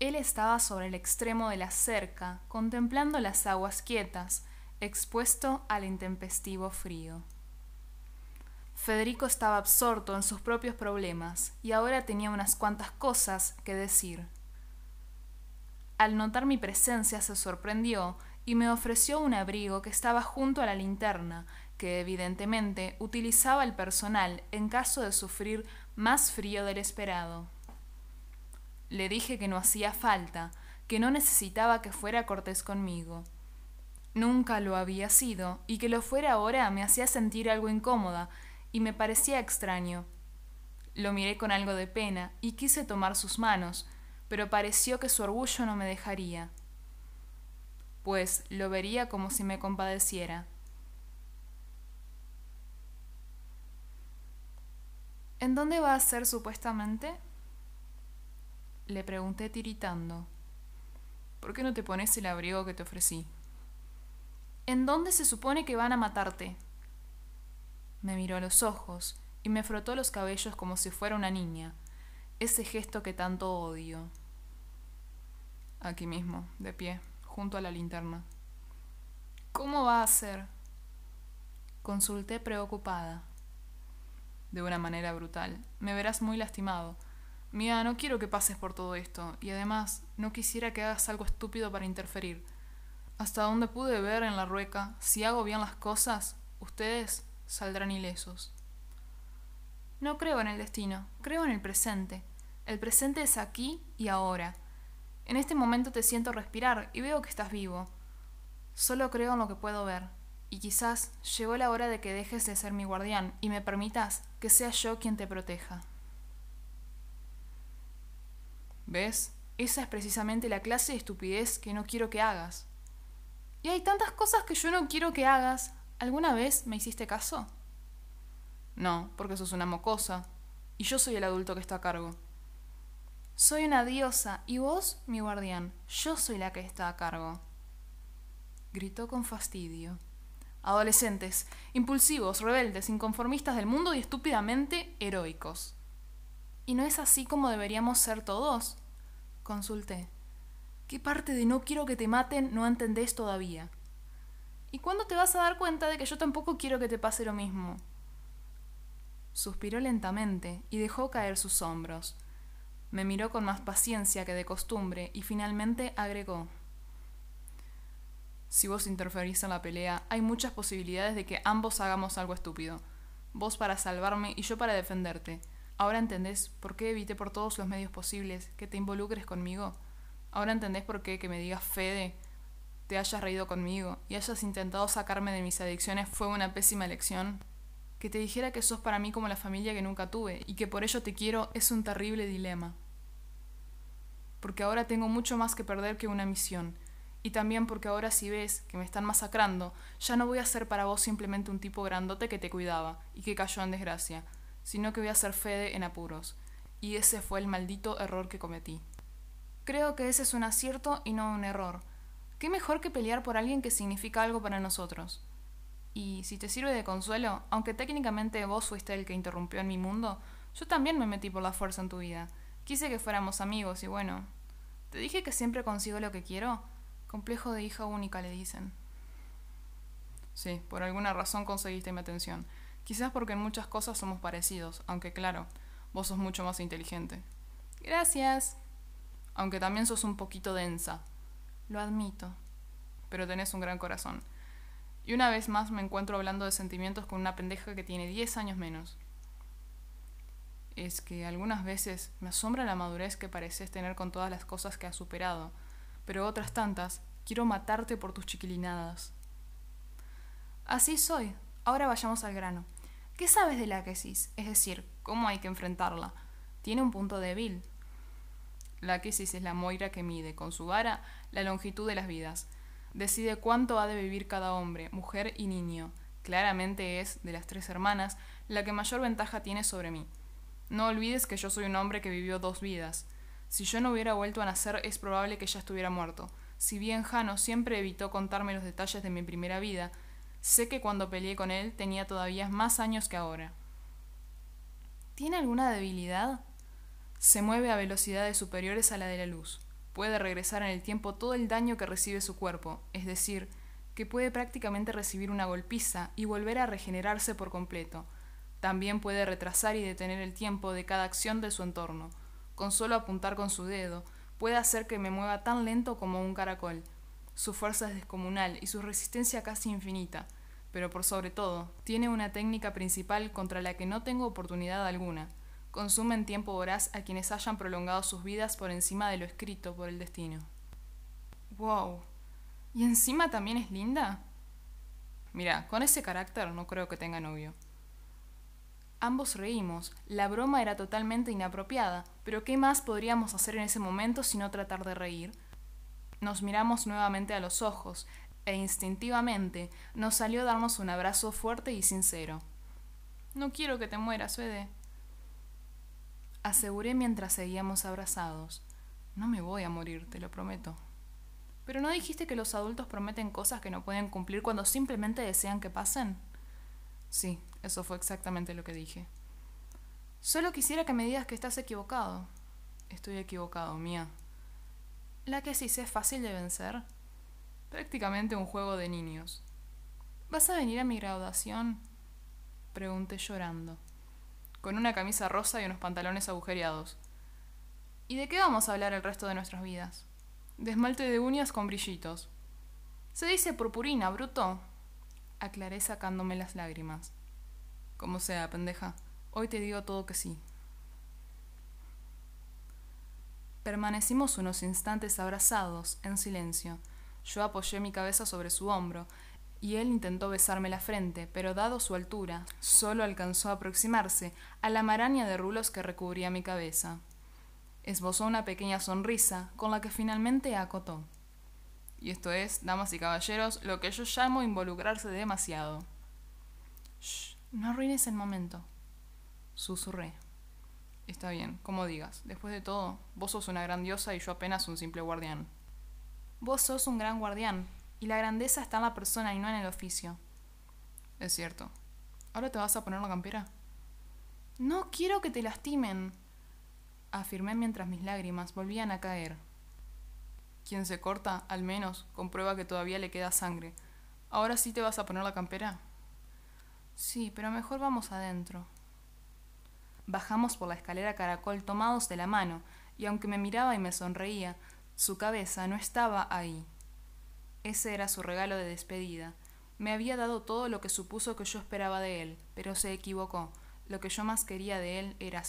Él estaba sobre el extremo de la cerca, contemplando las aguas quietas, expuesto al intempestivo frío. Federico estaba absorto en sus propios problemas y ahora tenía unas cuantas cosas que decir. Al notar mi presencia se sorprendió y me ofreció un abrigo que estaba junto a la linterna, que evidentemente utilizaba el personal en caso de sufrir más frío del esperado. Le dije que no hacía falta, que no necesitaba que fuera cortés conmigo. Nunca lo había sido, y que lo fuera ahora me hacía sentir algo incómoda, y me parecía extraño. Lo miré con algo de pena, y quise tomar sus manos, pero pareció que su orgullo no me dejaría, pues lo vería como si me compadeciera. ¿En dónde va a ser supuestamente? Le pregunté tiritando. ¿Por qué no te pones el abrigo que te ofrecí? ¿En dónde se supone que van a matarte? Me miró a los ojos y me frotó los cabellos como si fuera una niña, ese gesto que tanto odio. Aquí mismo, de pie, junto a la linterna. ¿Cómo va a ser? Consulté preocupada. De una manera brutal. Me verás muy lastimado Mía, no quiero que pases por todo esto, y además no quisiera que hagas algo estúpido para interferir. Hasta donde pude ver en la rueca, si hago bien las cosas, ustedes saldrán ilesos. No creo en el destino, creo en el presente. El presente es aquí y ahora. En este momento te siento respirar y veo que estás vivo. Solo creo en lo que puedo ver, y quizás llegó la hora de que dejes de ser mi guardián y me permitas que sea yo quien te proteja. ¿Ves? Esa es precisamente la clase de estupidez que no quiero que hagas. Y hay tantas cosas que yo no quiero que hagas. ¿Alguna vez me hiciste caso? No, porque sos una mocosa. Y yo soy el adulto que está a cargo. Soy una diosa y vos, mi guardián. Yo soy la que está a cargo. Gritó con fastidio. Adolescentes, impulsivos, rebeldes, inconformistas del mundo y estúpidamente heroicos. ¿Y no es así como deberíamos ser todos? Consulté. ¿Qué parte de no quiero que te maten no entendés todavía? ¿Y cuándo te vas a dar cuenta de que yo tampoco quiero que te pase lo mismo? Suspiró lentamente y dejó caer sus hombros. Me miró con más paciencia que de costumbre y finalmente agregó. Si vos interferís en la pelea, hay muchas posibilidades de que ambos hagamos algo estúpido. Vos para salvarme y yo para defenderte. Ahora entendés por qué evité por todos los medios posibles que te involucres conmigo. Ahora entendés por qué que me digas Fede, te hayas reído conmigo y hayas intentado sacarme de mis adicciones fue una pésima elección. Que te dijera que sos para mí como la familia que nunca tuve y que por ello te quiero es un terrible dilema. Porque ahora tengo mucho más que perder que una misión. Y también porque ahora si ves que me están masacrando, ya no voy a ser para vos simplemente un tipo grandote que te cuidaba y que cayó en desgracia, sino que voy a ser Fede en apuros. Y ese fue el maldito error que cometí. Creo que ese es un acierto y no un error. ¿Qué mejor que pelear por alguien que significa algo para nosotros? Y si te sirve de consuelo, aunque técnicamente vos fuiste el que interrumpió en mi mundo, yo también me metí por la fuerza en tu vida. Quise que fuéramos amigos y bueno, te dije que siempre consigo lo que quiero. Complejo de hija única le dicen. Sí, por alguna razón conseguiste mi atención. Quizás porque en muchas cosas somos parecidos, aunque claro, vos sos mucho más inteligente. Gracias. Aunque también sos un poquito densa. Lo admito. Pero tenés un gran corazón. Y una vez más me encuentro hablando de sentimientos con una pendeja que tiene 10 años menos. Es que algunas veces me asombra la madurez que pareces tener con todas las cosas que has superado, pero otras tantas quiero matarte por tus chiquilinadas. Así soy. Ahora vayamos al grano. ¿Qué sabes de la quesis? Es decir, ¿cómo hay que enfrentarla? Tiene un punto débil. La quesis es la moira que mide, con su vara, la longitud de las vidas. Decide cuánto ha de vivir cada hombre, mujer y niño. Claramente es, de las tres hermanas, la que mayor ventaja tiene sobre mí. No olvides que yo soy un hombre que vivió dos vidas. Si yo no hubiera vuelto a nacer, es probable que ya estuviera muerto. Si bien Jano siempre evitó contarme los detalles de mi primera vida, Sé que cuando peleé con él tenía todavía más años que ahora. ¿Tiene alguna debilidad? Se mueve a velocidades superiores a la de la luz. puede regresar en el tiempo todo el daño que recibe su cuerpo, es decir, que puede prácticamente recibir una golpiza y volver a regenerarse por completo. También puede retrasar y detener el tiempo de cada acción de su entorno. Con solo apuntar con su dedo, puede hacer que me mueva tan lento como un caracol. Su fuerza es descomunal y su resistencia casi infinita, pero por sobre todo, tiene una técnica principal contra la que no tengo oportunidad alguna. Consumen tiempo voraz a quienes hayan prolongado sus vidas por encima de lo escrito por el destino. ¡Wow! ¿Y encima también es linda? Mira, con ese carácter no creo que tenga novio. Ambos reímos. La broma era totalmente inapropiada, pero ¿qué más podríamos hacer en ese momento sino tratar de reír? Nos miramos nuevamente a los ojos, e instintivamente nos salió darnos un abrazo fuerte y sincero. No quiero que te mueras, Fede. Aseguré mientras seguíamos abrazados. No me voy a morir, te lo prometo. Pero ¿no dijiste que los adultos prometen cosas que no pueden cumplir cuando simplemente desean que pasen? Sí, eso fue exactamente lo que dije. Solo quisiera que me digas que estás equivocado. Estoy equivocado, mía. ¿La que sí es fácil de vencer? Prácticamente un juego de niños. ¿Vas a venir a mi graduación? Pregunté llorando. Con una camisa rosa y unos pantalones agujereados. ¿Y de qué vamos a hablar el resto de nuestras vidas? De esmalte de uñas con brillitos. Se dice purpurina, bruto. Aclaré sacándome las lágrimas. Como sea, pendeja. Hoy te digo todo que sí. Permanecimos unos instantes abrazados, en silencio. Yo apoyé mi cabeza sobre su hombro, y él intentó besarme la frente, pero dado su altura, solo alcanzó a aproximarse a la maraña de rulos que recubría mi cabeza. Esbozó una pequeña sonrisa, con la que finalmente acotó. Y esto es, damas y caballeros, lo que yo llamo involucrarse demasiado. Shh, no arruines el momento. Susurré. Está bien, como digas. Después de todo, vos sos una gran diosa y yo apenas un simple guardián. Vos sos un gran guardián, y la grandeza está en la persona y no en el oficio. Es cierto. ¿Ahora te vas a poner la campera? No quiero que te lastimen, afirmé mientras mis lágrimas volvían a caer. Quien se corta, al menos, comprueba que todavía le queda sangre. ¿Ahora sí te vas a poner la campera? Sí, pero mejor vamos adentro. Bajamos por la escalera caracol tomados de la mano, y aunque me miraba y me sonreía, su cabeza no estaba ahí. Ese era su regalo de despedida. Me había dado todo lo que supuso que yo esperaba de él, pero se equivocó. Lo que yo más quería de él era